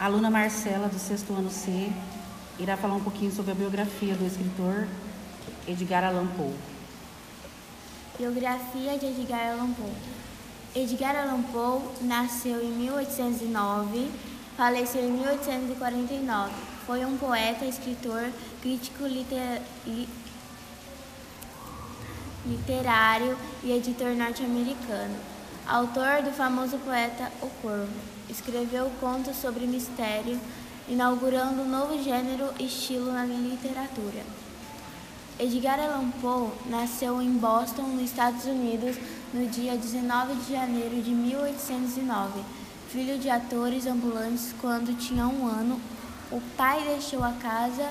A aluna Marcela, do sexto ano C, irá falar um pouquinho sobre a biografia do escritor Edgar Allan Poe. Biografia de Edgar Allan Poe. Edgar Allan Poe nasceu em 1809, faleceu em 1849. Foi um poeta, escritor, crítico liter... literário e editor norte-americano. Autor do famoso poeta O Corvo, escreveu contos sobre mistério, inaugurando um novo gênero e estilo na literatura. Edgar Allan Poe nasceu em Boston, nos Estados Unidos, no dia 19 de janeiro de 1809. Filho de atores ambulantes, quando tinha um ano, o pai deixou a casa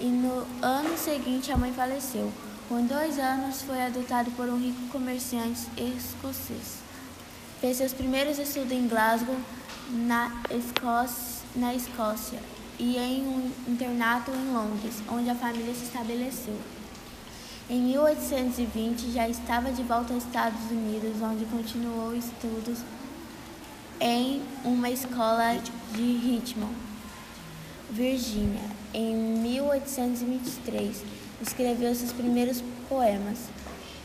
e no ano seguinte a mãe faleceu. Com dois anos, foi adotado por um rico comerciante escocês. Fez seus primeiros estudos em Glasgow, na Escócia, na Escócia e em um internato em Londres, onde a família se estabeleceu. Em 1820 já estava de volta aos Estados Unidos, onde continuou estudos em uma escola de Richmond, Virgínia. Em 1823 escreveu seus primeiros poemas.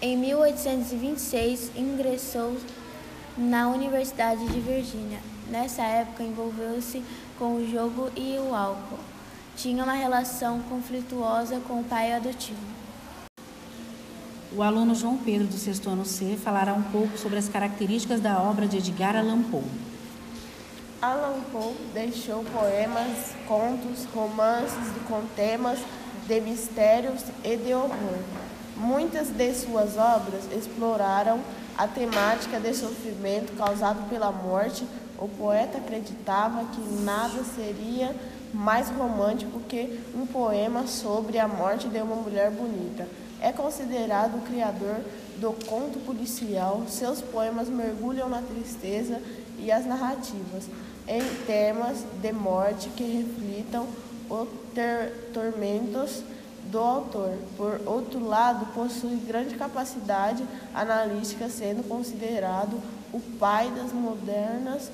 Em 1826 ingressou na Universidade de Virgínia. Nessa época envolveu-se com o jogo e o álcool. Tinha uma relação conflituosa com o pai adotivo. O aluno João Pedro, do sexto ano C, falará um pouco sobre as características da obra de Edgar Allan Poe. Allan Poe deixou poemas, contos, romances com temas de mistérios e de horror. Muitas de suas obras exploraram a temática de sofrimento causado pela morte. O poeta acreditava que nada seria mais romântico que um poema sobre a morte de uma mulher bonita. É considerado o criador do conto policial. Seus poemas mergulham na tristeza e as narrativas em temas de morte que reflitam os tormentos do autor. Por outro lado, possui grande capacidade analítica, sendo considerado o pai das modernas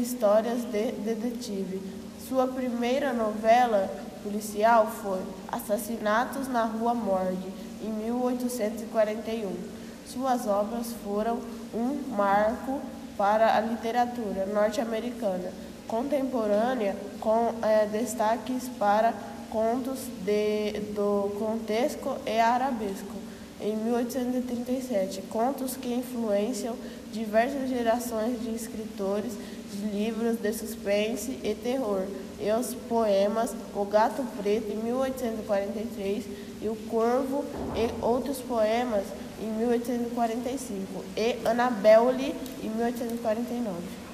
histórias de detetive. Sua primeira novela policial foi Assassinatos na Rua Morgue, em 1841. Suas obras foram um marco para a literatura norte-americana contemporânea, com é, destaques para contos de, do contexto e arabesco. Em 1837, contos que influenciam diversas gerações de escritores de livros de suspense e terror, e os poemas O Gato Preto, em 1843, e O Corvo, e outros poemas, em 1845, e Annabelle, em 1849.